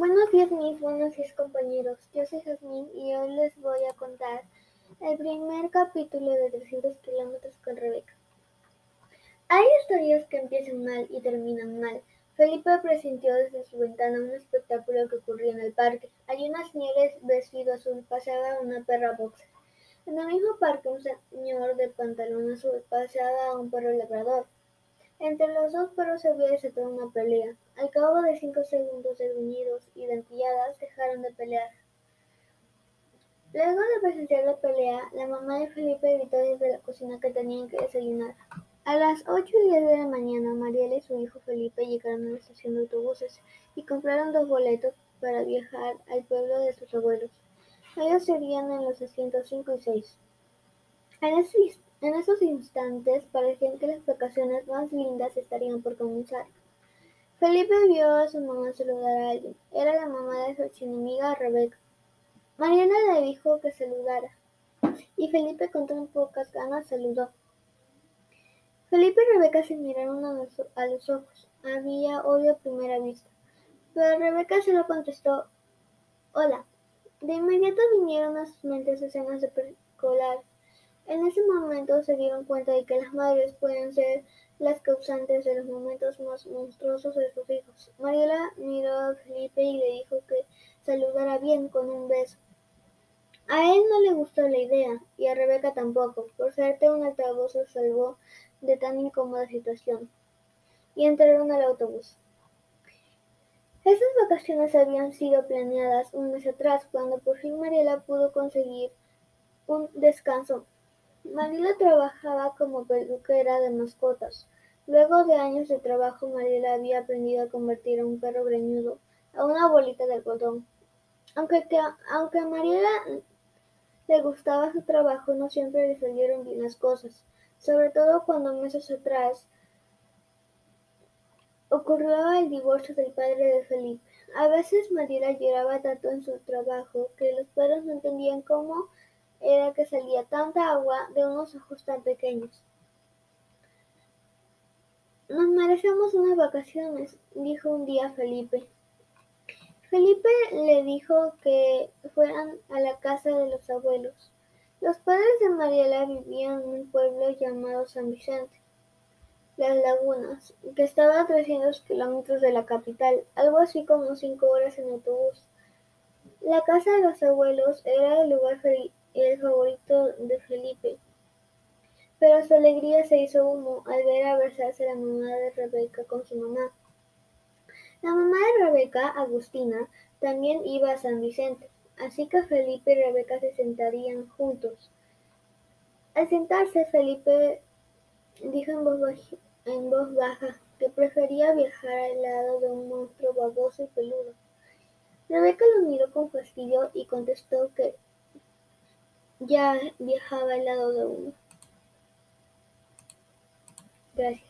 Buenos días mis buenos días compañeros, yo soy Jazmín y hoy les voy a contar el primer capítulo de 300 kilómetros con Rebeca. Hay historias que empiezan mal y terminan mal. Felipe presintió desde su ventana un espectáculo que ocurría en el parque. Allí una señora vestido azul paseaba una perra boxer. En el mismo parque un señor de pantalón azul paseaba a un perro labrador. Entre los dos perros se había desatado una pelea. Al cabo de cinco segundos de gruñidos y dentelladas dejaron de pelear. Luego de presenciar la pelea, la mamá de Felipe gritó desde la cocina que tenían que desayunar. A las ocho y diez de la mañana, Mariela y su hijo Felipe llegaron a la estación de autobuses y compraron dos boletos para viajar al pueblo de sus abuelos. Ellos serían en los asientos cinco y seis. En ese en esos instantes parecían que las vacaciones más lindas estarían por comenzar. Felipe vio a su mamá saludar a alguien. Era la mamá de su archienemiga Rebeca. Mariana le dijo que saludara, y Felipe con tan pocas ganas saludó. Felipe y Rebeca se miraron a los, a los ojos. Había odio a primera vista. Pero Rebeca solo contestó, hola. De inmediato vinieron a sus mentes escenas de preescolar en ese momento se dieron cuenta de que las madres pueden ser las causantes de los momentos más monstruosos de sus hijos. Mariela miró a Felipe y le dijo que saludara bien con un beso. A él no le gustó la idea, y a Rebeca tampoco. Por suerte un altavoz se salvó de tan incómoda situación. Y entraron al autobús. Esas vacaciones habían sido planeadas un mes atrás, cuando por fin Mariela pudo conseguir un descanso Mariela trabajaba como peluquera de mascotas. Luego de años de trabajo, Mariela había aprendido a convertir a un perro greñudo a una bolita de algodón. Aunque, aunque a Mariela le gustaba su trabajo, no siempre le salieron bien las cosas, sobre todo cuando meses atrás ocurrió el divorcio del padre de Felipe. A veces Mariela lloraba tanto en su trabajo que los perros no entendían cómo era que salía tanta agua de unos ojos tan pequeños. Nos merecemos unas vacaciones, dijo un día Felipe. Felipe le dijo que fueran a la casa de los abuelos. Los padres de Mariela vivían en un pueblo llamado San Vicente, Las Lagunas, que estaba a 300 kilómetros de la capital, algo así como cinco horas en autobús. La casa de los abuelos era el lugar feliz el favorito de Felipe. Pero su alegría se hizo humo al ver abrazarse la mamá de Rebeca con su mamá. La mamá de Rebeca, Agustina, también iba a San Vicente, así que Felipe y Rebeca se sentarían juntos. Al sentarse, Felipe dijo en voz, baja que prefería viajar al lado de un monstruo baboso y peludo. Rebeca lo miró con fastidio y contestó que ya viajaba al lado de uno. Gracias.